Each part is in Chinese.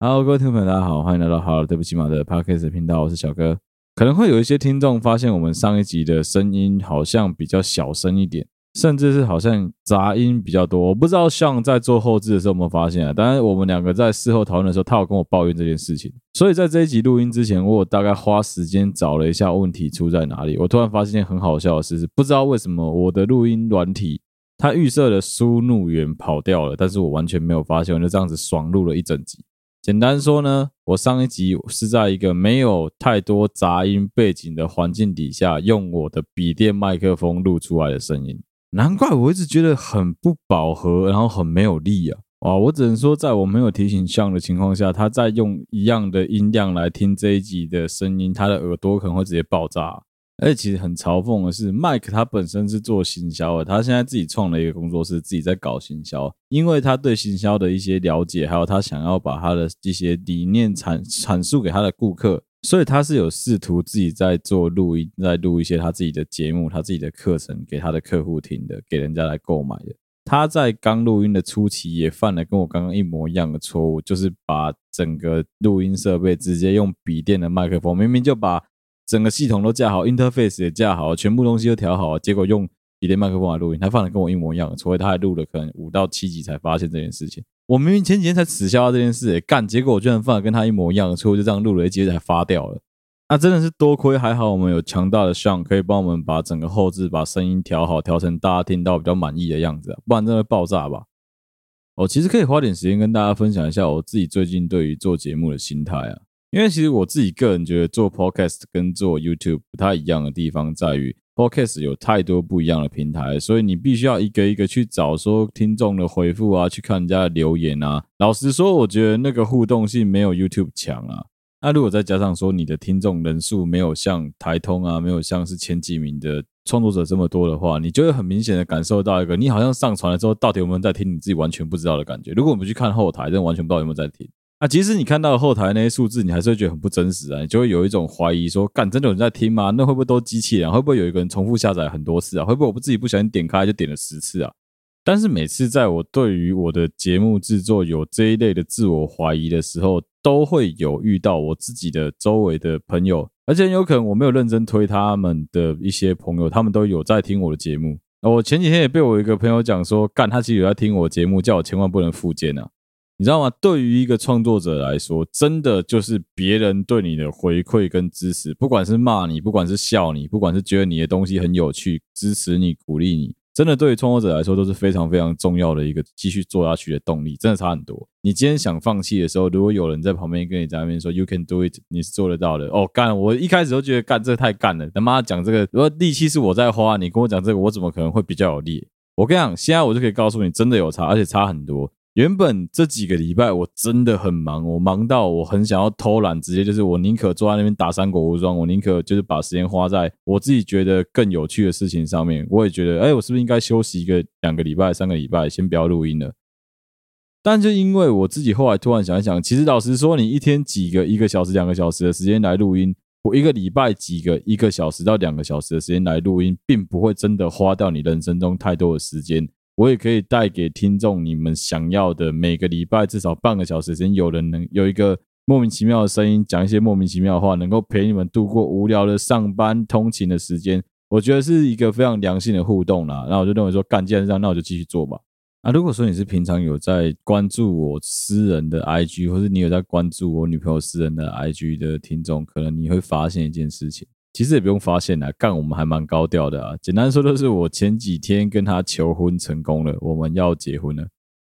Hello，各位听众朋友，大家好，欢迎来到好了，对不起嘛的 Podcast 频道，我是小哥。可能会有一些听众发现，我们上一集的声音好像比较小声一点，甚至是好像杂音比较多。我不知道像在做后制的时候有没有发现啊？当然，我们两个在事后讨论的时候，他有跟我抱怨这件事情。所以在这一集录音之前，我大概花时间找了一下问题出在哪里。我突然发现件很好笑的事，是不知道为什么我的录音软体它预设的输入源跑掉了，但是我完全没有发现，我就这样子爽录了一整集。简单说呢，我上一集是在一个没有太多杂音背景的环境底下，用我的笔电麦克风录出来的声音。难怪我一直觉得很不饱和，然后很没有力啊！哇，我只能说，在我没有提醒项的情况下，他在用一样的音量来听这一集的声音，他的耳朵可能会直接爆炸。而且其实很嘲讽的是，Mike 他本身是做行销的，他现在自己创了一个工作室，自己在搞行销。因为他对行销的一些了解，还有他想要把他的一些理念阐阐述给他的顾客，所以他是有试图自己在做录音，在录一些他自己的节目、他自己的课程给他的客户听的，给人家来购买的。他在刚录音的初期也犯了跟我刚刚一模一样的错误，就是把整个录音设备直接用笔电的麦克风，明明就把。整个系统都架好，interface 也架好，全部东西都调好，结果用笔电麦克风来录音，他放的跟我一模一样，除非他还录了可能五到七集才发现这件事情。我明明前几天才耻笑这件事，欸，干，结果我居然放的跟他一模一样的错误，就这样录了一集才发掉了。那真的是多亏还好我们有强大的 Sean 可以帮我们把整个后置把声音调好，调成大家听到比较满意的样子，不然真的会爆炸吧。我其实可以花点时间跟大家分享一下我自己最近对于做节目的心态啊。因为其实我自己个人觉得做 Podcast 跟做 YouTube 不太一样的地方在于，Podcast 有太多不一样的平台，所以你必须要一个一个去找说听众的回复啊，去看人家的留言啊。老实说，我觉得那个互动性没有 YouTube 强啊。那如果再加上说你的听众人数没有像台通啊，没有像是前几名的创作者这么多的话，你就会很明显的感受到一个你好像上传了之后，到底有没有在听，你自己完全不知道的感觉。如果我们去看后台，真的完全不知道有没有在听。啊，即使你看到后台那些数字，你还是会觉得很不真实啊，你就会有一种怀疑说，干，真的有人在听吗？那会不会都机器人？会不会有一个人重复下载很多次啊？会不会我不自己不小心点开就点了十次啊？但是每次在我对于我的节目制作有这一类的自我怀疑的时候，都会有遇到我自己的周围的朋友，而且有可能我没有认真推他们的一些朋友，他们都有在听我的节目。我前几天也被我一个朋友讲说，干，他其实有在听我节目，叫我千万不能复健啊。你知道吗？对于一个创作者来说，真的就是别人对你的回馈跟支持，不管是骂你，不管是笑你，不管是觉得你的东西很有趣，支持你、鼓励你，真的对于创作者来说都是非常非常重要的一个继续做下去的动力，真的差很多。你今天想放弃的时候，如果有人在旁边跟你在那边说 “You can do it”，你是做得到的。哦，干！我一开始都觉得干这太干了，他妈讲这个，如果力气是我在花，你跟我讲这个，我怎么可能会比较有力？我跟你讲，现在我就可以告诉你，真的有差，而且差很多。原本这几个礼拜我真的很忙，我忙到我很想要偷懒，直接就是我宁可坐在那边打三国无双，我宁可就是把时间花在我自己觉得更有趣的事情上面。我也觉得，哎，我是不是应该休息一个两个礼拜、三个礼拜，先不要录音了？但就因为我自己后来突然想一想，其实老实说，你一天几个一个小时、两个小时的时间来录音，我一个礼拜几个一个小时到两个小时的时间来录音，并不会真的花掉你人生中太多的时间。我也可以带给听众你们想要的，每个礼拜至少半个小时时间，有人能有一个莫名其妙的声音，讲一些莫名其妙的话，能够陪你们度过无聊的上班通勤的时间，我觉得是一个非常良性的互动啦。然后我就认为说，干，既然这样，那我就继续做吧。啊，如果说你是平常有在关注我私人的 IG，或是你有在关注我女朋友私人的 IG 的听众，可能你会发现一件事情。其实也不用发现啦，干我们还蛮高调的啊。简单说就是我前几天跟他求婚成功了，我们要结婚了。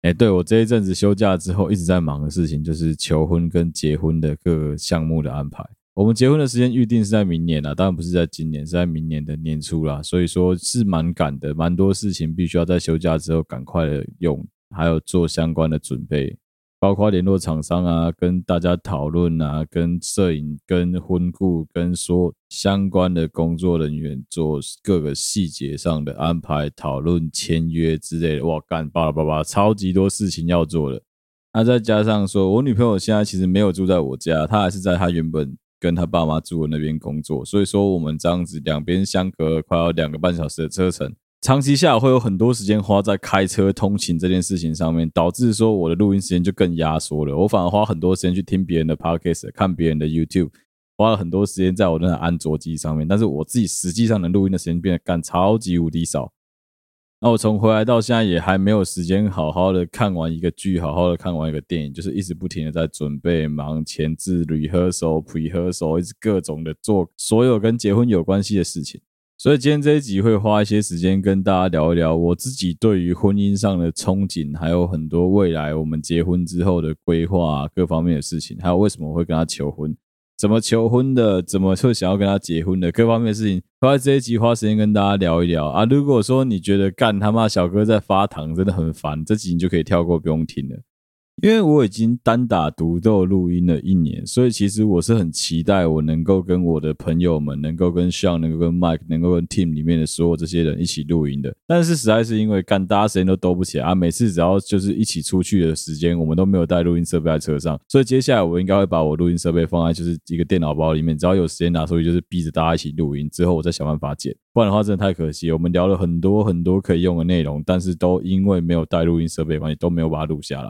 哎，对，我这一阵子休假之后一直在忙的事情就是求婚跟结婚的各个项目的安排。我们结婚的时间预定是在明年啦，当然不是在今年，是在明年的年初啦。所以说是蛮赶的，蛮多事情必须要在休假之后赶快的用，还有做相关的准备。包括联络厂商啊，跟大家讨论啊，跟摄影、跟婚顾、跟说相关的工作人员做各个细节上的安排、讨论、签约之类的。哇，干巴拉巴拉，超级多事情要做的。那、再加上说，我女朋友现在其实没有住在我家，她还是在她原本跟她爸妈住的那边工作。所以说，我们这样子两边相隔快要两个半小时的车程。长期下来会有很多时间花在开车通勤这件事情上面，导致说我的录音时间就更压缩了。我反而花很多时间去听别人的 podcast，看别人的 YouTube，花了很多时间在我的安卓机上面，但是我自己实际上的录音的时间变得干超级无敌少。那我从回来到现在也还没有时间好好的看完一个剧，好好的看完一个电影，就是一直不停的在准备、忙前置、rehearsal、prehearsal，一直各种的做所有跟结婚有关系的事情。所以今天这一集会花一些时间跟大家聊一聊我自己对于婚姻上的憧憬，还有很多未来我们结婚之后的规划各方面的事情，还有为什么我会跟他求婚。怎么求婚的？怎么会想要跟他结婚的？各方面的事情，都在这一集花时间跟大家聊一聊啊！如果说你觉得干他妈小哥在发糖真的很烦，这集你就可以跳过，不用听了。因为我已经单打独斗录音了一年，所以其实我是很期待我能够跟我的朋友们，能够跟 Sean，能够跟 Mike，能够跟 Team 里面的所有这些人一起录音的。但是实在是因为干大家时间都兜不起来啊，每次只要就是一起出去的时间，我们都没有带录音设备在车上，所以接下来我应该会把我录音设备放在就是一个电脑包里面，只要有时间拿出去就是逼着大家一起录音，之后我再想办法剪。不然的话真的太可惜，我们聊了很多很多可以用的内容，但是都因为没有带录音设备关系，都没有把它录下来。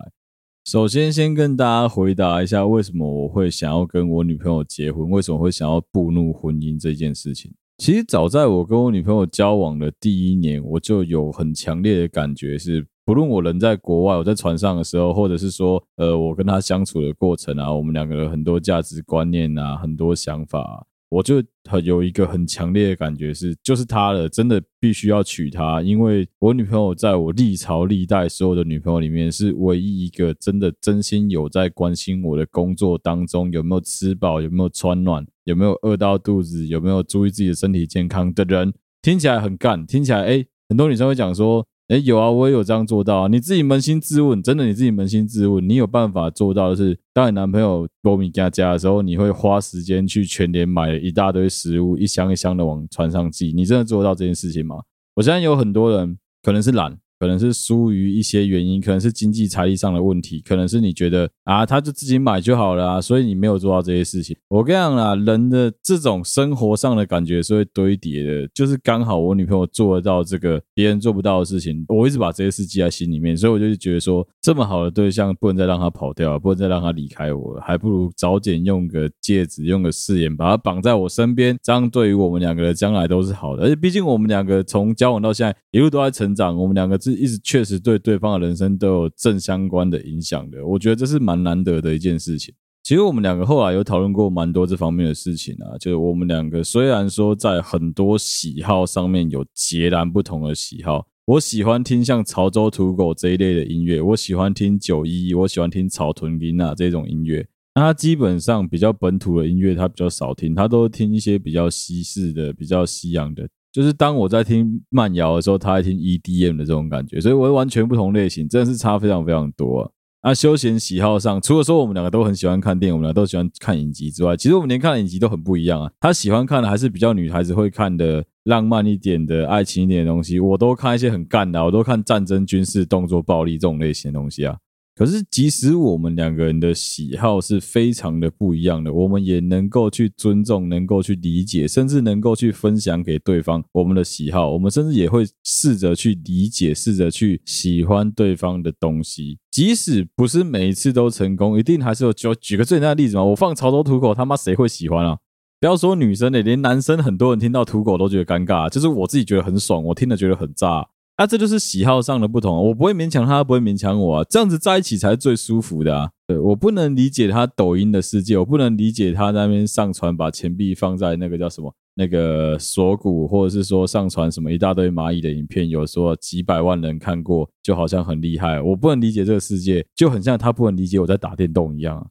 首先，先跟大家回答一下，为什么我会想要跟我女朋友结婚？为什么会想要步入婚姻这件事情？其实早在我跟我女朋友交往的第一年，我就有很强烈的感觉是，不论我人在国外，我在船上的时候，或者是说，呃，我跟她相处的过程啊，我们两个人很多价值观念啊，很多想法。我就很有一个很强烈的感觉是，就是他了，真的必须要娶她，因为我女朋友在我历朝历代所有的女朋友里面是唯一一个真的真心有在关心我的工作当中有没有吃饱，有没有穿暖，有没有饿到肚子，有没有注意自己的身体健康的人，听起来很干，听起来哎，很多女生会讲说。哎，有啊，我也有这样做到啊。你自己扪心自问，真的你自己扪心自问，你有办法做到的是，当你男朋友波米加加的时候，你会花时间去全年买一大堆食物，一箱一箱的往船上寄。你真的做到这件事情吗？我相信有很多人可能是懒。可能是疏于一些原因，可能是经济财力上的问题，可能是你觉得啊，他就自己买就好了啊，所以你没有做到这些事情。我跟你讲啦，人的这种生活上的感觉是会堆叠的，就是刚好我女朋友做得到这个别人做不到的事情，我一直把这些事记在心里面，所以我就觉得说，这么好的对象不能再让他跑掉，不能再让他离开我，还不如早点用个戒指，用个誓言把他绑在我身边，这样对于我们两个的将来都是好的。而且毕竟我们两个从交往到现在一路都在成长，我们两个。是一直确实对对方的人生都有正相关的影响的，我觉得这是蛮难得的一件事情。其实我们两个后来有讨论过蛮多这方面的事情啊，就是我们两个虽然说在很多喜好上面有截然不同的喜好，我喜欢听像潮州土狗这一类的音乐，我喜欢听九一，我喜欢听草屯音啊这种音乐。那他基本上比较本土的音乐，他比较少听，他都听一些比较西式的、比较西洋的。就是当我在听慢摇的时候，他在听 EDM 的这种感觉，所以我完全不同类型，真的是差非常非常多啊。那休闲喜好上，除了说我们两个都很喜欢看电影，我们俩都喜欢看影集之外，其实我们连看影集都很不一样啊。他喜欢看的还是比较女孩子会看的浪漫一点的爱情一点的东西，我都看一些很干的，我都看战争、军事、动作、暴力这种类型的东西啊。可是，即使我们两个人的喜好是非常的不一样的，我们也能够去尊重，能够去理解，甚至能够去分享给对方我们的喜好。我们甚至也会试着去理解，试着去喜欢对方的东西。即使不是每一次都成功，一定还是有。举举个最简单的例子嘛，我放潮州土狗，他妈谁会喜欢啊？不要说女生的，连男生很多人听到土狗都觉得尴尬，就是我自己觉得很爽，我听了觉得很炸。啊这就是喜好上的不同。我不会勉强他，不会勉强我啊，这样子在一起才是最舒服的啊。对，我不能理解他抖音的世界，我不能理解他那边上传把钱币放在那个叫什么那个锁骨，或者是说上传什么一大堆蚂蚁的影片，有说几百万人看过，就好像很厉害。我不能理解这个世界，就很像他不能理解我在打电动一样。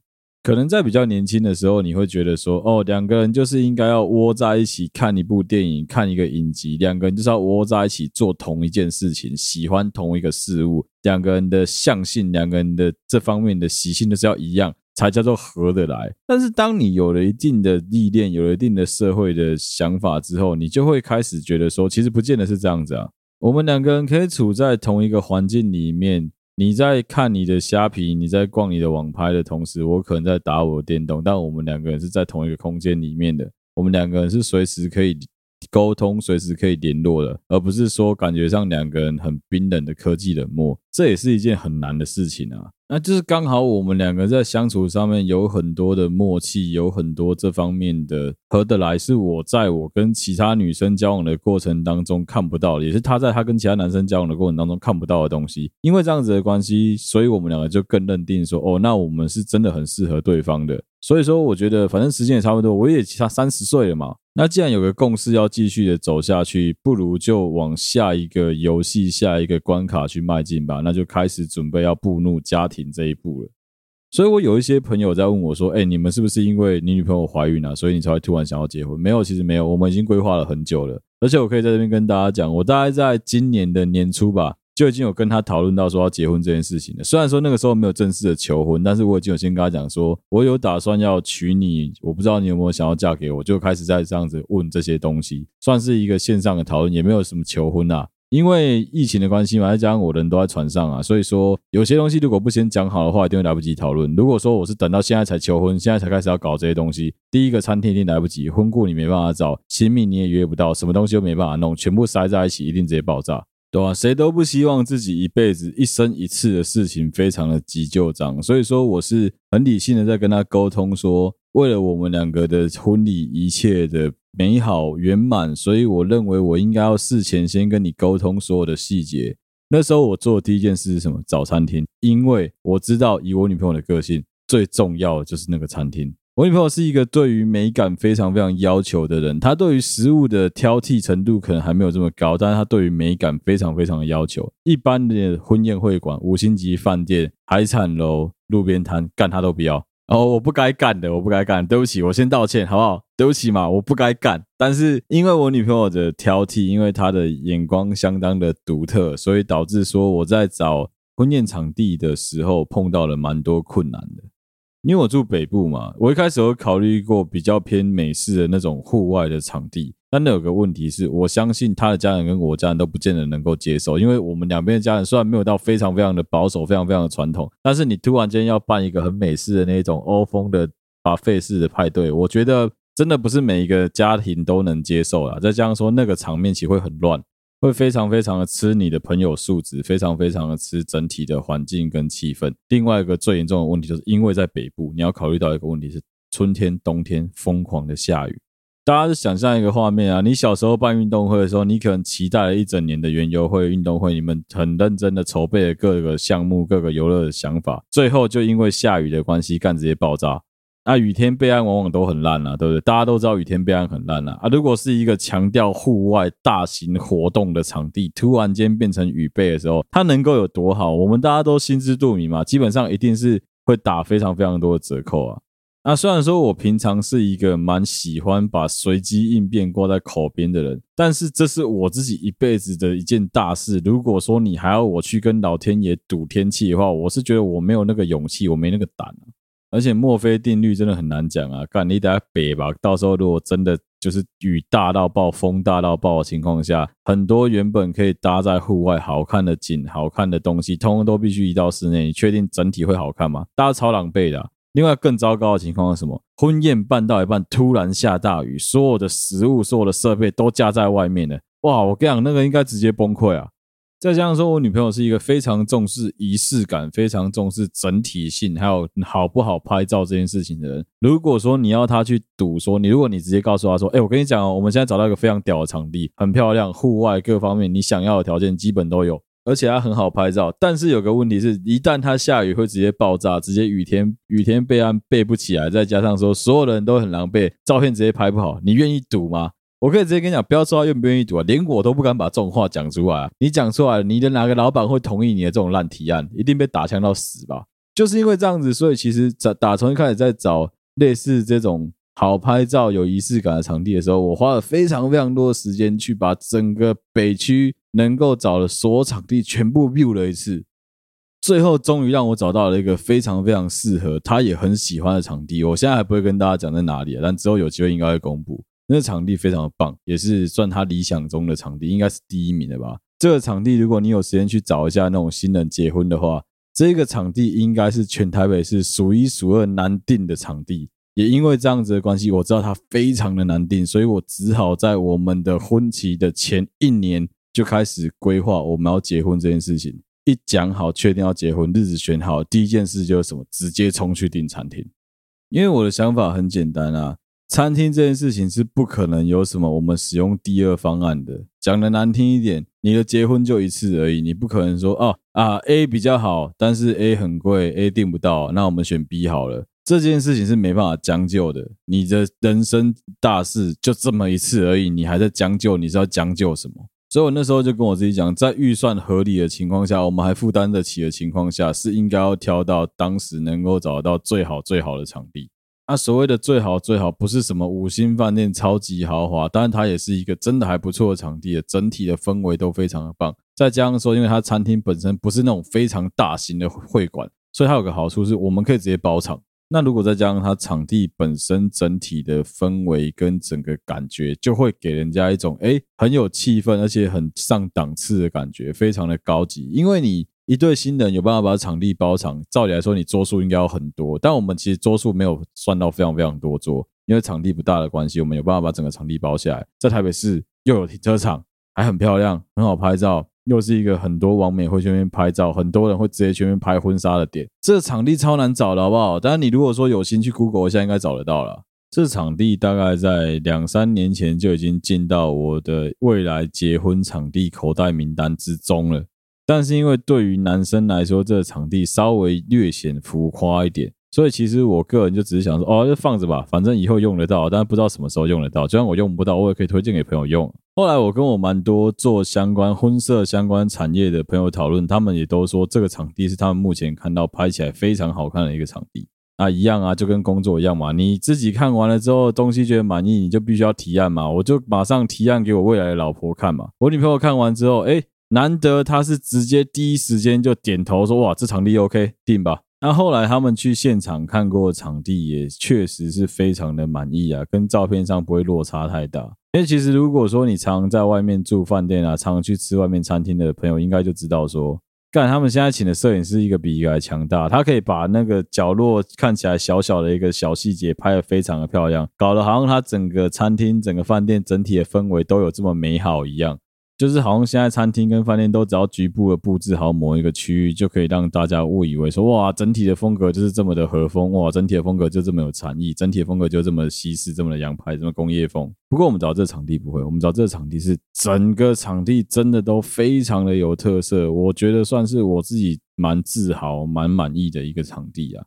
可能在比较年轻的时候，你会觉得说，哦，两个人就是应该要窝在一起看一部电影，看一个影集，两个人就是要窝在一起做同一件事情，喜欢同一个事物，两个人的相性，两个人的这方面的习性都是要一样，才叫做合得来。但是当你有了一定的历练，有了一定的社会的想法之后，你就会开始觉得说，其实不见得是这样子啊。我们两个人可以处在同一个环境里面。你在看你的虾皮，你在逛你的网拍的同时，我可能在打我的电动，但我们两个人是在同一个空间里面的，我们两个人是随时可以沟通，随时可以联络的，而不是说感觉上两个人很冰冷的科技冷漠，这也是一件很难的事情啊。那就是刚好我们两个在相处上面有很多的默契，有很多这方面的合得来，是我在我跟其他女生交往的过程当中看不到的，也是他在他跟其他男生交往的过程当中看不到的东西。因为这样子的关系，所以我们两个就更认定说，哦，那我们是真的很适合对方的。所以说，我觉得反正时间也差不多，我也差三十岁了嘛。那既然有个共识要继续的走下去，不如就往下一个游戏、下一个关卡去迈进吧。那就开始准备要步入家庭这一步了。所以我有一些朋友在问我说：“哎，你们是不是因为你女朋友怀孕了，所以你才会突然想要结婚？”没有，其实没有，我们已经规划了很久了。而且我可以在这边跟大家讲，我大概在今年的年初吧。就已经有跟他讨论到说要结婚这件事情了。虽然说那个时候没有正式的求婚，但是我已经有先跟他讲说，我有打算要娶你，我不知道你有没有想要嫁给我，就开始在这样子问这些东西，算是一个线上的讨论，也没有什么求婚啊。因为疫情的关系嘛，再加上我人都在船上啊，所以说有些东西如果不先讲好的话，一定会来不及讨论。如果说我是等到现在才求婚，现在才开始要搞这些东西，第一个餐厅一定来不及，婚顾你没办法找，亲密你也约不到，什么东西都没办法弄，全部塞在一起，一定直接爆炸。对吧？谁都不希望自己一辈子一生一次的事情非常的急就章，所以说我是很理性的在跟他沟通说，为了我们两个的婚礼一切的美好圆满，所以我认为我应该要事前先跟你沟通所有的细节。那时候我做的第一件事是什么？找餐厅，因为我知道以我女朋友的个性，最重要的就是那个餐厅。我女朋友是一个对于美感非常非常要求的人，她对于食物的挑剔程度可能还没有这么高，但是她对于美感非常非常的要求。一般的婚宴会馆、五星级饭店、海产楼、路边摊，干她都不要。哦，我不该干的，我不该干，对不起，我先道歉，好不好？对不起嘛，我不该干。但是因为我女朋友的挑剔，因为她的眼光相当的独特，所以导致说我在找婚宴场地的时候碰到了蛮多困难的。因为我住北部嘛，我一开始有考虑过比较偏美式的那种户外的场地，但那有个问题是，我相信他的家人跟我家人都不见得能够接受，因为我们两边的家人虽然没有到非常非常的保守，非常非常的传统，但是你突然间要办一个很美式的那种欧风的 buffet 式的派对，我觉得真的不是每一个家庭都能接受啦。再加上说那个场面其实会很乱。会非常非常的吃你的朋友素质，非常非常的吃整体的环境跟气氛。另外一个最严重的问题，就是因为在北部，你要考虑到一个问题是春天、冬天疯狂的下雨。大家就想象一个画面啊，你小时候办运动会的时候，你可能期待了一整年的园游会、运动会，你们很认真的筹备了各个项目、各个游乐的想法，最后就因为下雨的关系，干直接爆炸。那、雨天备案往往都很烂啊，对不对？大家都知道雨天备案很烂啊。啊，如果是一个强调户外大型活动的场地，突然间变成雨备的时候，它能够有多好？我们大家都心知肚明嘛。基本上一定是会打非常非常多的折扣啊。那虽然说我平常是一个蛮喜欢把随机应变挂在口边的人，但是这是我自己一辈子的一件大事。如果说你还要我去跟老天爷赌天气的话，我是觉得我没有那个勇气，我没那个胆啊。而且墨菲定律真的很难讲啊！干你等下北吧，到时候如果真的就是雨大到爆、风大到爆的情况下，很多原本可以搭在户外好看的景、好看的东西，通通都必须移到室内。你确定整体会好看吗？大家超狼狈的。另外更糟糕的情况是什么？婚宴办到一半，突然下大雨，所有的食物、所有的设备都架在外面了。哇！我跟你讲，那个应该直接崩溃啊！再加上说，我女朋友是一个非常重视仪式感、非常重视整体性，还有好不好拍照这件事情的人。如果说你要她去赌，说你如果你直接告诉她说，哎，我跟你讲哦，我们现在找到一个非常屌的场地，很漂亮，户外各方面你想要的条件基本都有，而且它很好拍照。但是有个问题是，一旦它下雨会直接爆炸，直接雨天雨天备案备不起来，再加上说所有的人都很狼狈，照片直接拍不好，你愿意赌吗？我可以直接跟你讲，不要说他愿不愿意赌啊，连我都不敢把这种话讲出来啊！你讲出来，你的哪个老板会同意你的这种烂提案？一定被打枪到死吧？就是因为这样子，所以其实打打从一开始在找类似这种好拍照、有仪式感的场地的时候，我花了非常非常多的时间去把整个北区能够找的所有场地全部 view 了一次，最后终于让我找到了一个非常非常适合他也很喜欢的场地。我现在还不会跟大家讲在哪里，但之后有机会应该会公布。那场地非常的棒，也是算他理想中的场地，应该是第一名的吧。这个场地，如果你有时间去找一下那种新人结婚的话，这个场地应该是全台北市数一数二难订的场地。也因为这样子的关系，我知道它非常的难订，所以我只好在我们的婚期的前一年就开始规划我们要结婚这件事情。一讲好，确定要结婚，日子选好，第一件事就是什么？直接冲去订餐厅。因为我的想法很简单啊，餐厅这件事情是不可能有什么我们使用第二方案的。讲的难听一点，你的结婚就一次而已，你不可能说哦啊 A 比较好，但是 A 很贵，A 订不到，那我们选 B 好了。这件事情是没办法将就的。你的人生大事就这么一次而已，你还在将就，你是要将就什么？所以我那时候就跟我自己讲，在预算合理的情况下，我们还负担得起的情况下，是应该要挑到当时能够找到最好最好的场地。那所谓的最好最好，不是什么五星饭店超级豪华，当然它也是一个真的还不错的场地，整体的氛围都非常的棒。再加上说，因为它餐厅本身不是那种非常大型的会馆，所以它有个好处是我们可以直接包场。那如果再加上它场地本身整体的氛围跟整个感觉，就会给人家一种诶很有气氛，而且很上档次的感觉，非常的高级。因为你一对新人有办法把场地包场，照理来说你桌数应该要很多，但我们其实桌数没有算到非常非常多桌，因为场地不大的关系，我们有办法把整个场地包下来。在台北市又有停车场，还很漂亮，很好拍照。又是一个很多网美会去那边拍照，很多人会直接去那边拍婚纱的点。这场地超难找的，好不好？当然，你如果说有心去 Google 一下，应该找得到了。这场地大概在两三年前就已经进到我的未来结婚场地口袋名单之中了。但是因为对于男生来说，这个场地稍微略显浮夸一点。所以其实我个人就只是想说，哦，就放着吧，反正以后用得到，但是不知道什么时候用得到。就算我用不到，我也可以推荐给朋友用。后来我跟我蛮多做相关婚摄相关产业的朋友讨论，他们也都说这个场地是他们目前看到拍起来非常好看的一个场地。那一样啊，就跟工作一样嘛，你自己看完了之后，东西觉得满意，你就必须要提案嘛。我就马上提案给我未来的老婆看嘛。我女朋友看完之后，哎，难得他是直接第一时间就点头说，哇，这场地 OK，定吧。那后来他们去现场看过场地，也确实是非常的满意啊，跟照片上不会落差太大。因为其实如果说你常在外面住饭店啊，常去吃外面餐厅的朋友，应该就知道说，干他们现在请的摄影师一个比一个还强大，他可以把那个角落看起来小小的一个小细节拍得非常的漂亮，搞得好像他整个餐厅、整个饭店整体的氛围都有这么美好一样。就是好像现在餐厅跟饭店都只要局部的布置好某一个区域，就可以让大家误以为说，哇，整体的风格就是这么的和风，哇，整体的风格就这么有禅意，整体的风格就这么西式，这么的洋派，这么工业风。不过我们找这个场地不会，我们找这个场地是整个场地真的都非常的有特色，我觉得算是我自己蛮自豪、蛮满意的一个场地啊。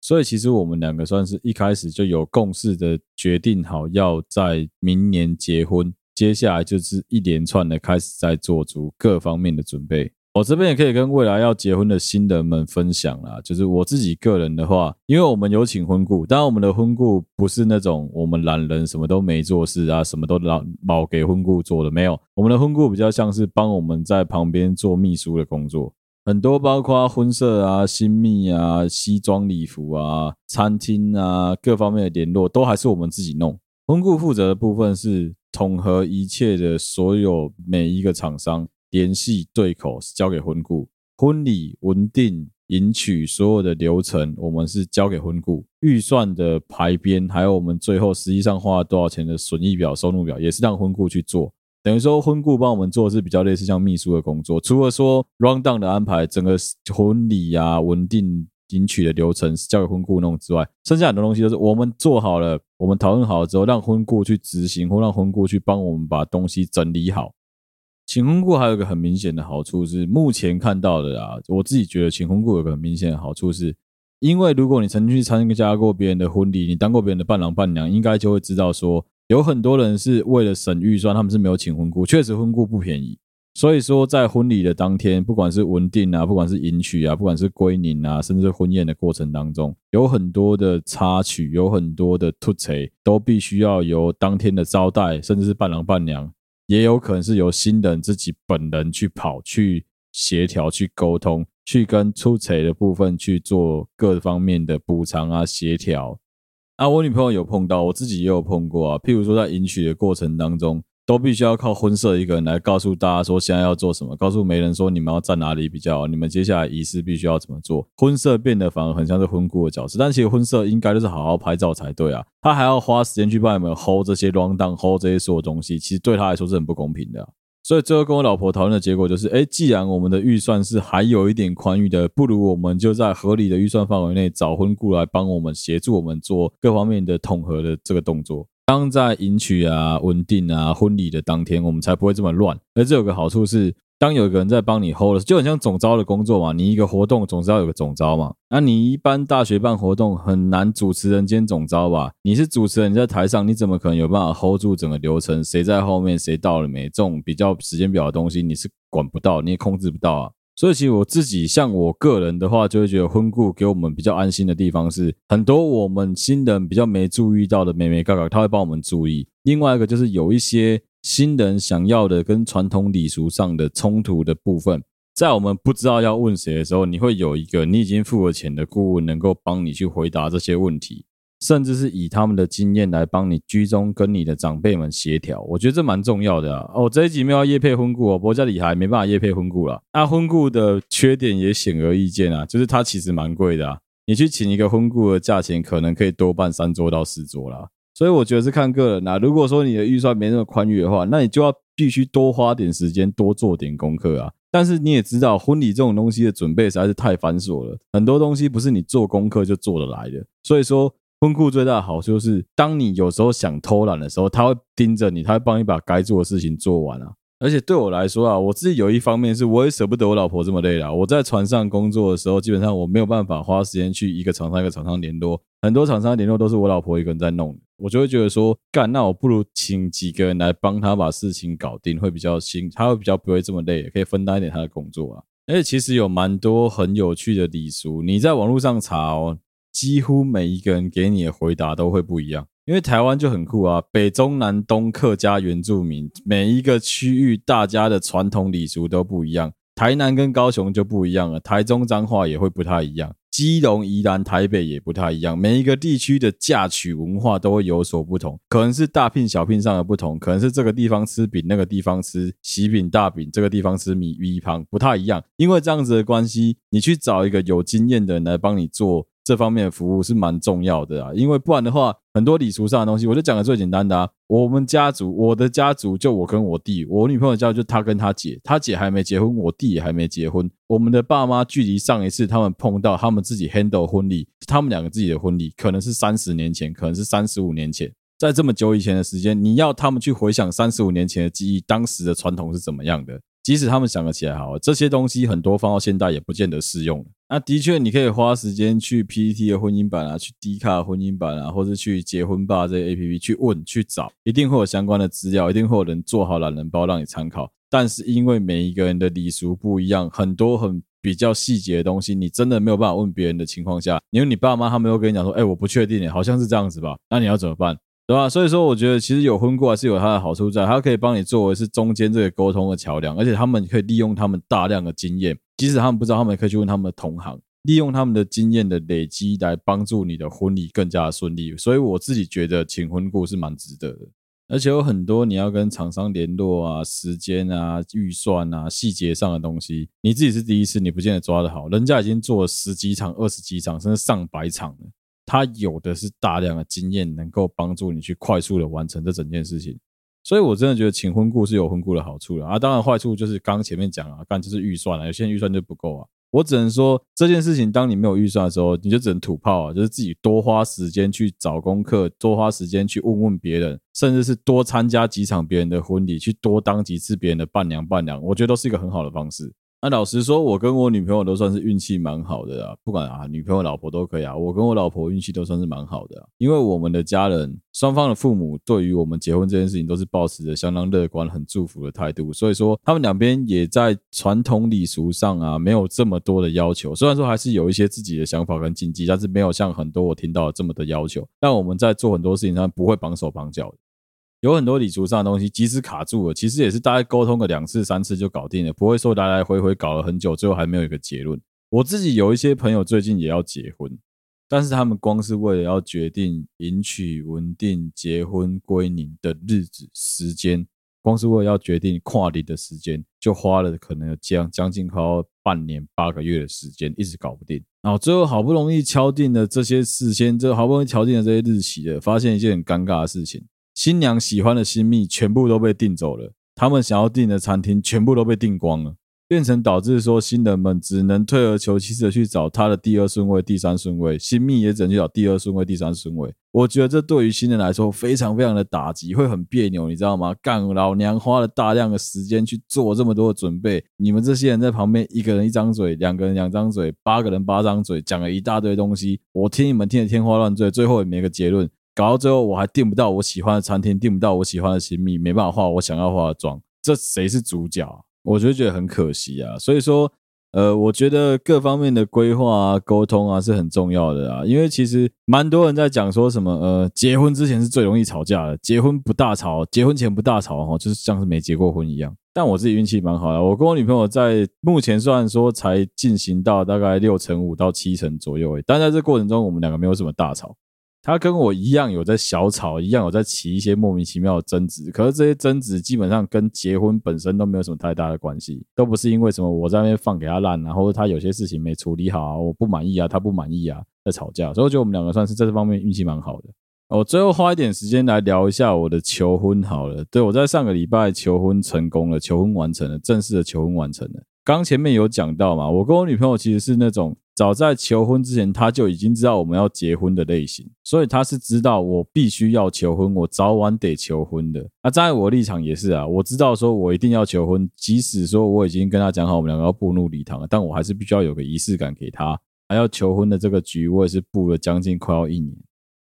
所以其实我们两个算是一开始就有共识的决定好要在明年结婚。接下来就是一连串的开始在做足各方面的准备。我这边也可以跟未来要结婚的新人们分享啦，就是我自己个人的话，因为我们有请婚顾，当然我们的婚顾不是那种我们懒人什么都没做事啊，什么都老老给婚顾做的，没有。我们的婚顾比较像是帮我们在旁边做秘书的工作，很多包括婚摄啊、新密啊、西装礼服啊、餐厅啊各方面的联络，都还是我们自己弄。婚顾负责的部分是。统合一切的所有每一个厂商联系对口是交给婚顾，婚礼文定迎娶所有的流程我们是交给婚顾，预算的排编还有我们最后实际上花了多少钱的损益表、收入表也是让婚顾去做，等于说婚顾帮我们做的是比较类似像秘书的工作，除了说 rundown 的安排，整个婚礼啊文定。迎娶的流程是交给婚顾弄之外，剩下很多东西都是我们做好了，我们讨论好了之后，让婚顾去执行，或让婚顾去帮我们把东西整理好。请婚顾还有个很明显的好处是，目前看到的啊，我自己觉得请婚顾有个很明显的好处是，因为如果你曾经去参加过别人的婚礼，你当过别人的伴郎伴娘，应该就会知道说，有很多人是为了省预算，他们是没有请婚顾，确实婚顾不便宜。所以说，在婚礼的当天，不管是文定啊，不管是迎娶啊，不管是归宁啊，甚至婚宴的过程当中，有很多的插曲，有很多的突槌，都必须要由当天的招待，甚至是伴郎伴娘，也有可能是由新人自己本人去跑去协调、去沟通、去跟出槌的部分去做各方面的补偿啊、协调。啊，我女朋友有碰到，我自己也有碰过啊。譬如说，在迎娶的过程当中。都必须要靠婚摄一个人来告诉大家说现在要做什么，告诉媒人说你们要站哪里比较好，你们接下来仪式必须要怎么做。婚摄变得反而很像是婚顾的角色，但其实婚摄应该就是好好拍照才对啊，他还要花时间去帮你们 hold 这些 rundown，hold 这些所有东西，其实对他来说是很不公平的。所以最后跟我老婆讨论的结果就是，诶，既然我们的预算是还有一点宽裕的，不如我们就在合理的预算范围内找婚顾来帮我们协助我们做各方面的统合的这个动作。当在迎娶啊、稳定啊、婚礼的当天，我们才不会这么乱。而这有个好处是。当有一个人在帮你 hold，就很像总招的工作嘛。你一个活动总是要有个总招嘛。那你一般大学办活动很难主持人兼总招吧？你是主持人，你在台上，你怎么可能有办法 hold 住整个流程？谁在后面，谁到了没？这种比较时间表的东西，你是管不到，你也控制不到啊。所以其实我自己像我个人的话，就会觉得婚顾给我们比较安心的地方是，很多我们新人比较没注意到的眉眉角角，他会帮我们注意。另外一个就是有一些。新人想要的跟传统礼俗上的冲突的部分，在我们不知道要问谁的时候，你会有一个你已经付了钱的顾问，能够帮你去回答这些问题，甚至是以他们的经验来帮你居中跟你的长辈们协调。我觉得这蛮重要的啊。哦，这一集没有要业配婚顾哦，不过家里还没办法业配婚顾了。那婚顾的缺点也显而易见啊，就是它其实蛮贵的啊。你去请一个婚顾的价钱，可能可以多办三桌到四桌啦。所以我觉得是看个人呐。如果说你的预算没那么宽裕的话，那你就要必须多花点时间，多做点功课啊。但是你也知道，婚礼这种东西的准备实在是太繁琐了，很多东西不是你做功课就做得来的。所以说，婚顾最大的好处就是，当你有时候想偷懒的时候，他会盯着你，他会帮你把该做的事情做完啊。而且对我来说啊，我自己有一方面是我也舍不得我老婆这么累啦。我在船上工作的时候，基本上我没有办法花时间去一个厂商一个厂商联络，很多厂商联络都是我老婆一个人在弄。我就会觉得说，干，那我不如请几个人来帮他把事情搞定，会比较轻，他会比较不会这么累，可以分担一点他的工作啊。而且其实有蛮多很有趣的礼俗，你在网络上查哦，几乎每一个人给你的回答都会不一样。因为台湾就很酷啊，北中南东客家原住民，每一个区域大家的传统礼俗都不一样。台南跟高雄就不一样了，台中彰化也会不太一样。基隆、宜兰、台北也不太一样，每一个地区的嫁娶文化都会有所不同，可能是大聘小聘上的不同，可能是这个地方吃饼，那个地方吃喜饼大饼，这个地方吃米米汤不太一样。因为这样子的关系，你去找一个有经验的人来帮你做。这方面的服务是蛮重要的啊，因为不然的话，很多礼俗上的东西，我就讲个最简单的啊。我们家族，我的家族就我跟我弟，我女朋友家就她跟她姐，她姐还没结婚，我弟也还没结婚。我们的爸妈距离上一次他们碰到他们自己 handle 婚礼，他们两个自己的婚礼，可能是三十年前，可能是三十五年前，在这么久以前的时间，你要他们去回想三十五年前的记忆，当时的传统是怎么样的？即使他们想得起来，好，这些东西很多放到现代也不见得适用。那的确，你可以花时间去 PTT 的婚姻版啊，去 D 卡婚姻版啊，或者去结婚吧这些 APP 去问去找，一定会有相关的资料，一定会有人做好懒人包让你参考。但是因为每一个人的礼俗不一样，很多很比较细节的东西，你真的没有办法问别人的情况下，因为你爸妈他们又跟你讲说，哎，我不确定，好像是这样子吧？那你要怎么办？对吧？所以说，我觉得其实有婚顾还是有它的好处在，它可以帮你作为是中间这个沟通的桥梁，而且他们可以利用他们大量的经验，即使他们不知道，他们也可以去问他们的同行，利用他们的经验的累积来帮助你的婚礼更加顺利。所以我自己觉得请婚顾是蛮值得的，而且有很多你要跟厂商联络啊、时间啊、预算啊、细节上的东西，你自己是第一次，你不见得抓得好，人家已经做了十几场、二十几场，甚至上百场了。他有的是大量的经验，能够帮助你去快速的完成这整件事情，所以我真的觉得请婚顾是有婚顾的好处的啊。当然坏处就是刚前面讲了，干就是预算了，有些人预算就不够啊。我只能说这件事情，当你没有预算的时候，你就只能土炮啊，就是自己多花时间去找功课，多花时间去问问别人，甚至是多参加几场别人的婚礼，去多当几次别人的伴娘伴娘，我觉得都是一个很好的方式。那老实说，我跟我女朋友都算是运气蛮好的啊，不管啊，女朋友、老婆都可以啊。我跟我老婆运气都算是蛮好的啊，因为我们的家人双方的父母对于我们结婚这件事情都是抱持着相当乐观、很祝福的态度，所以说他们两边也在传统礼俗上啊，没有这么多的要求。虽然说还是有一些自己的想法跟禁忌，但是没有像很多我听到的这么的要求。但我们在做很多事情上不会绑手绑脚的。有很多礼俗上的东西，即使卡住了，其实也是大概沟通个两次三次就搞定了，不会说来来回回搞了很久，最后还没有一个结论。我自己有一些朋友最近也要结婚，但是他们光是为了要决定迎娶、稳定、结婚、归宁的日子时间，光是为了要决定跨年的时间，就花了可能有将将近快要半年八个月的时间，一直搞不定。然后最后好不容易敲定了这些事先，这好不容易敲定了这些日期的，发现一件很尴尬的事情：新娘喜欢的新蜜全部都被订走了，他们想要订的餐厅全部都被订光了。变成导致说新人们只能退而求其次的去找他的第二顺位、第三顺位，新蜜也只能去找第二顺位、第三顺位。我觉得这对于新人来说非常非常的打击，会很别扭，你知道吗？干老娘花了大量的时间去做这么多的准备，你们这些人在旁边一个人一张嘴，两个人两张嘴，八个人八张嘴，讲了一大堆东西，我听你们听得天花乱坠，最后也没个结论，搞到最后我还订不到我喜欢的餐厅，订不到我喜欢的新秘，没办法化我想要化的妆，这谁是主角？我就觉得很可惜啊，所以说，呃，我觉得各方面的规划啊、沟通啊是很重要的啊，因为其实蛮多人在讲说什么，呃，结婚之前是最容易吵架的，结婚不大吵，结婚前不大吵哈，就是像是没结过婚一样。但我自己运气蛮好的，我跟我女朋友在目前虽然说才进行到大概六成五到七成左右，但在这过程中我们两个没有什么大吵。他跟我一样有在小吵，一样有在起一些莫名其妙的争执，可是这些争执基本上跟结婚本身都没有什么太大的关系，都不是因为什么我在那边放给他烂，然后他有些事情没处理好啊，我不满意啊，他不满意啊，在吵架，所以我觉得我们两个算是在这方面运气蛮好的。我最后花一点时间来聊一下我的求婚好了，对，我在上个礼拜求婚成功了，求婚完成了，正式的求婚完成了。刚前面有讲到嘛，我跟我女朋友其实是那种早在求婚之前，他就已经知道我们要结婚的类型，所以他是知道我必须要求婚，我早晚得求婚的。那在我立场也是啊，我知道说我一定要求婚，即使说我已经跟他讲好我们两个要步入礼堂了，但我还是必须要有个仪式感给他。还要求婚的这个局，我也是布了将近快要一年，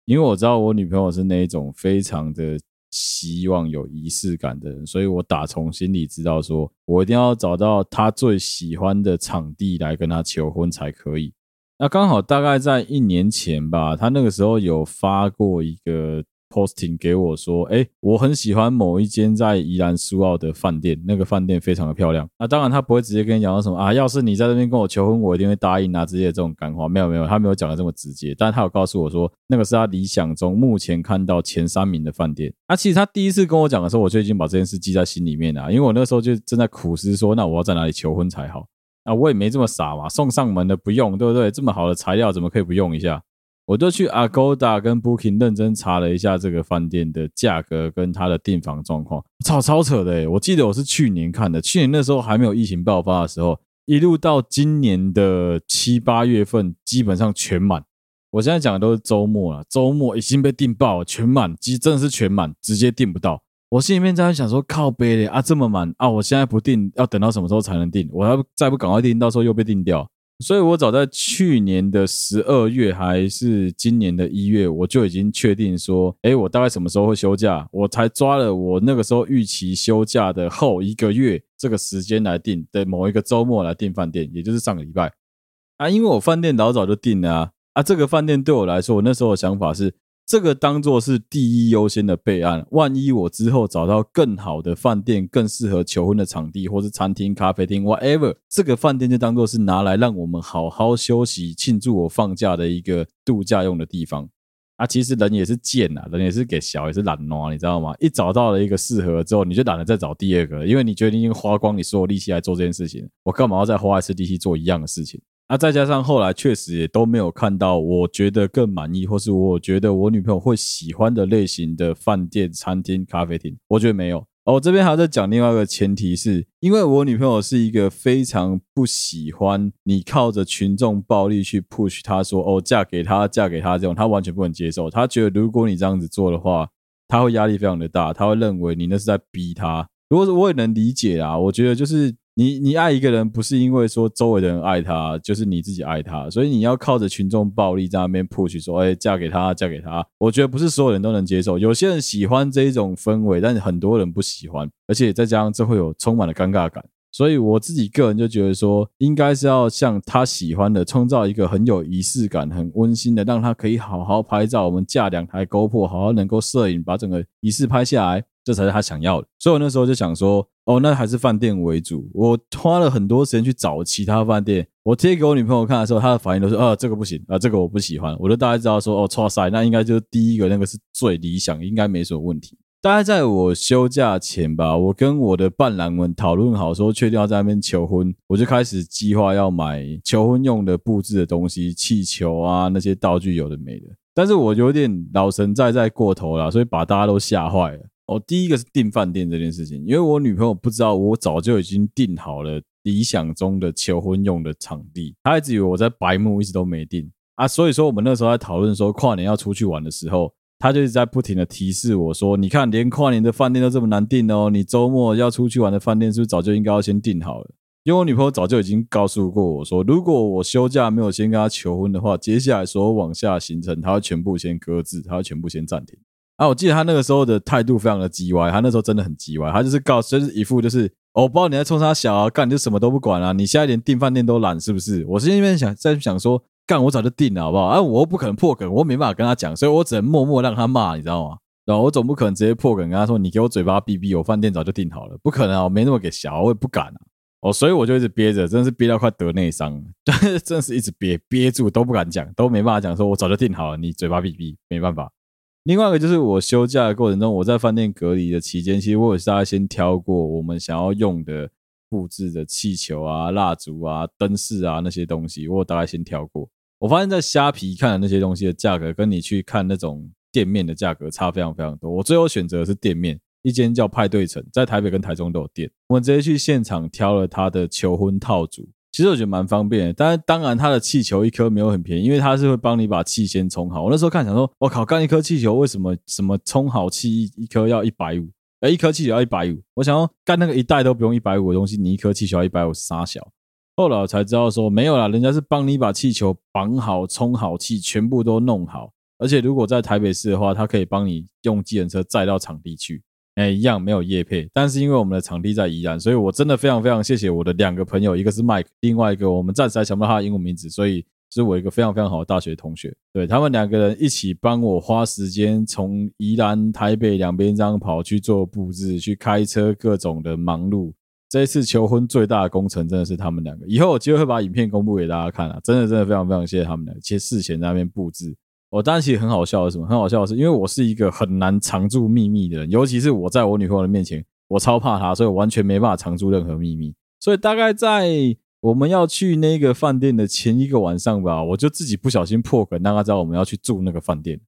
因为我知道我女朋友是那一种非常的。希望有仪式感的人，所以我打从心里知道，说我一定要找到他最喜欢的场地来跟他求婚才可以。那刚好大概在一年前吧，他那个时候有发过一个。Posting 给我说，哎，我很喜欢某一间在宜兰苏澳的饭店，那个饭店非常的漂亮。那当然他不会直接跟你讲到什么啊，要是你在这边跟我求婚，我一定会答应啊，之类的这种干话，没有没有，他没有讲的这么直接。但他有告诉我说，那个是他理想中目前看到前三名的饭店。那、啊、其实他第一次跟我讲的时候，我就已经把这件事记在心里面了，因为我那时候就正在苦思说，那我要在哪里求婚才好？啊，我也没这么傻嘛，送上门的不用，对不对？这么好的材料怎么可以不用一下？我就去 Agoda 跟 Booking 认真查了一下这个饭店的价格跟它的订房状况，超超扯的诶，我记得我是去年看的，去年那时候还没有疫情爆发的时候，一路到今年的七八月份，基本上全满。我现在讲的都是周末了，周末已经被订爆了，全满，其实真的是全满，直接订不到。我心里面在想说，靠北嘞啊，这么满啊，我现在不订，要等到什么时候才能订？我要再不赶快订，到时候又被订掉。所以我早在去年的十二月，还是今年的一月，我就已经确定说，哎，我大概什么时候会休假，我才抓了我那个时候预期休假的后一个月这个时间来订的某一个周末来订饭店，也就是上个礼拜啊，因为我饭店老早就订了啊，啊，这个饭店对我来说，我那时候的想法是。这个当做是第一优先的备案，万一我之后找到更好的饭店、更适合求婚的场地，或是餐厅、咖啡厅，whatever，这个饭店就当做是拿来让我们好好休息、庆祝我放假的一个度假用的地方。啊，其实人也是贱呐，人也是给小，也是懒惰，你知道吗？一找到了一个适合之后，你就懒得再找第二个，因为你觉得你已经花光你所有力气来做这件事情，我干嘛要再花一次力气做一样的事情？那再加上后来确实也都没有看到我觉得更满意，或是我觉得我女朋友会喜欢的类型的饭店、餐厅、咖啡厅，我觉得没有。哦，我这边还要再讲另外一个前提是，因为我女朋友是一个非常不喜欢你靠着群众暴力去 push 她说哦，嫁给他，嫁给他这种，她完全不能接受。她觉得如果你这样子做的话，她会压力非常的大，她会认为你那是在逼她。如果是我也能理解啊，我觉得就是。你你爱一个人不是因为说周围的人爱他，就是你自己爱他，所以你要靠着群众暴力在那边 push 说，哎，嫁给他，嫁给他。我觉得不是所有人都能接受，有些人喜欢这一种氛围，但是很多人不喜欢，而且再加上这会有充满了尴尬感。所以我自己个人就觉得说，应该是要像他喜欢的，创造一个很有仪式感、很温馨的，让他可以好好拍照。我们架两台 GoPro，好好能够摄影，把整个仪式拍下来。这才是他想要的，所以我那时候就想说，哦，那还是饭店为主。我花了很多时间去找其他饭店，我贴给我女朋友看的时候，她的反应都是，啊，这个不行啊，这个我不喜欢。我就大概知道说，哦，错赛，那应该就是第一个那个是最理想，应该没什么问题。大概在我休假前吧，我跟我的伴郎们讨论好，说确定要在那边求婚，我就开始计划要买求婚用的布置的东西，气球啊那些道具有的没的。但是我有点老神在在过头了，所以把大家都吓坏了。哦，第一个是订饭店这件事情，因为我女朋友不知道我早就已经订好了理想中的求婚用的场地，她一直以为我在白目，一直都没订啊。所以说我们那时候在讨论说跨年要出去玩的时候。他就一直在不停的提示我说：“你看，连跨年的饭店都这么难订哦，你周末要出去玩的饭店是不是早就应该要先订好了？”因为我女朋友早就已经告诉过我说，如果我休假没有先跟她求婚的话，接下来所有往下行程，她会全部先搁置，她会全部先暂停。啊，我记得她那个时候的态度非常的叽歪，她那时候真的很叽歪，她就是告，就是一副就是，哦，我不知道你在冲啥小啊，干你就什么都不管啊，你现在连订饭店都懒是不是？我是因为想在想说。干，我早就定了，好不好？啊，我又不可能破梗，我没办法跟他讲，所以我只能默默让他骂，你知道吗？然后我总不可能直接破梗跟他说：“你给我嘴巴闭闭，我饭店早就订好了。”不可能啊，我没那么给小，我也不敢啊。哦，所以我就一直憋着，真的是憋到快得内伤，真的是一直憋憋住都不敢讲，都没办法讲，说我早就订好了，你嘴巴闭闭，没办法。另外一个就是我休假的过程中，我在饭店隔离的期间，其实我也是大概先挑过我们想要用的布置的气球啊、蜡烛啊、灯饰啊那些东西，我大概先挑过。我发现，在虾皮看的那些东西的价格，跟你去看那种店面的价格差非常非常多。我最后选择的是店面，一间叫派对城，在台北跟台中都有店。我们直接去现场挑了他的求婚套组，其实我觉得蛮方便的。但是当然，他的气球一颗没有很便宜，因为他是会帮你把气先充好。我那时候看，想说，我靠，干一颗气球为什么什么充好气一颗要一百五？哎，一颗气球要一百五？我想要，干那个一袋都不用一百五的东西，你一颗气球要一百五，杀小。后来我才知道说没有啦，人家是帮你把气球绑好、充好气，全部都弄好。而且如果在台北市的话，他可以帮你用计程车载到场地去。哎，一样没有业配，但是因为我们的场地在宜兰，所以我真的非常非常谢谢我的两个朋友，一个是 Mike，另外一个我们暂时还想不到他的英文名字，所以是我一个非常非常好的大学同学。对，他们两个人一起帮我花时间从宜兰、台北两边这样跑去做布置，去开车，各种的忙碌。这一次求婚最大的工程真的是他们两个，以后有机会会把影片公布给大家看啊！真的真的非常非常谢谢他们两个。其实事前在那边布置，我当然其实很好笑的是什么？很好笑的是，因为我是一个很难藏住秘密的人，尤其是我在我女朋友的面前，我超怕她，所以我完全没办法藏住任何秘密。所以大概在我们要去那个饭店的前一个晚上吧，我就自己不小心破梗，让他知道我们要去住那个饭店，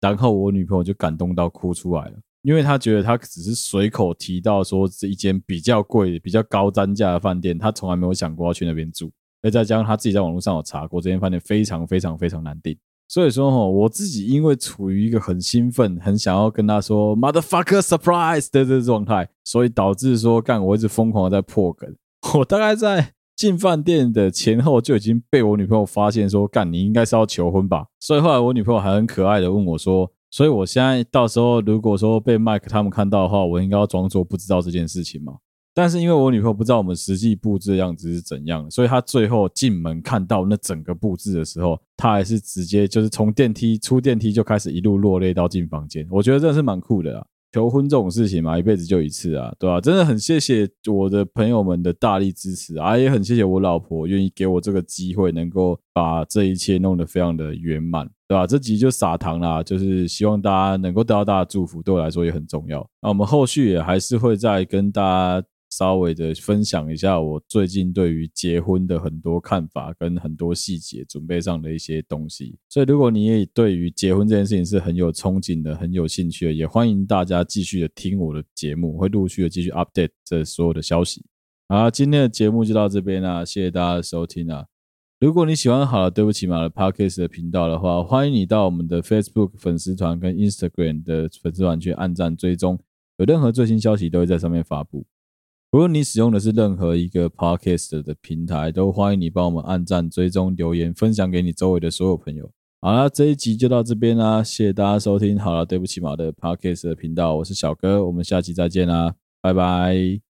然后我女朋友就感动到哭出来了。因为她觉得她只是随口提到说是一间比较贵、比较高单价的饭店，她从来没有想过要去那边住。而再加上她自己在网络上有查过，这间饭店非常非常非常难订。所以说哈，我自己因为处于一个很兴奋、很想要跟他说 “motherfucker surprise” 的这个状态，所以导致说干我一直疯狂的在破梗。我大概在进饭店的前后就已经被我女朋友发现说干你应该是要求婚吧。所以后来我女朋友还很可爱的问我说。所以，我现在到时候如果说被麦克他们看到的话，我应该要装作不知道这件事情吗？但是因为我女朋友不知道我们实际布置的样子是怎样，所以她最后进门看到那整个布置的时候，她还是直接就是从电梯出电梯就开始一路落泪到进房间。我觉得真的是蛮酷的啦。求婚这种事情嘛，一辈子就一次啊，对吧？真的很谢谢我的朋友们的大力支持啊，也很谢谢我老婆愿意给我这个机会，能够把这一切弄得非常的圆满，对吧？这集就撒糖啦，就是希望大家能够得到大家的祝福，对我来说也很重要。那我们后续也还是会再跟大家。稍微的分享一下我最近对于结婚的很多看法跟很多细节准备上的一些东西，所以如果你也对于结婚这件事情是很有憧憬的、很有兴趣的，也欢迎大家继续的听我的节目，会陆续的继续 update 这所有的消息。好，今天的节目就到这边啦，谢谢大家的收听啊！如果你喜欢好了，对不起嘛的 Podcast 的频道的话，欢迎你到我们的 Facebook 粉丝团跟 Instagram 的粉丝团去按赞追踪，有任何最新消息都会在上面发布。无论你使用的是任何一个 podcast 的平台，都欢迎你帮我们按赞、追踪、留言、分享给你周围的所有朋友。好了，这一集就到这边啦，谢谢大家收听。好了，对不起嘛的 podcast 的频道，我是小哥，我们下期再见啦，拜拜。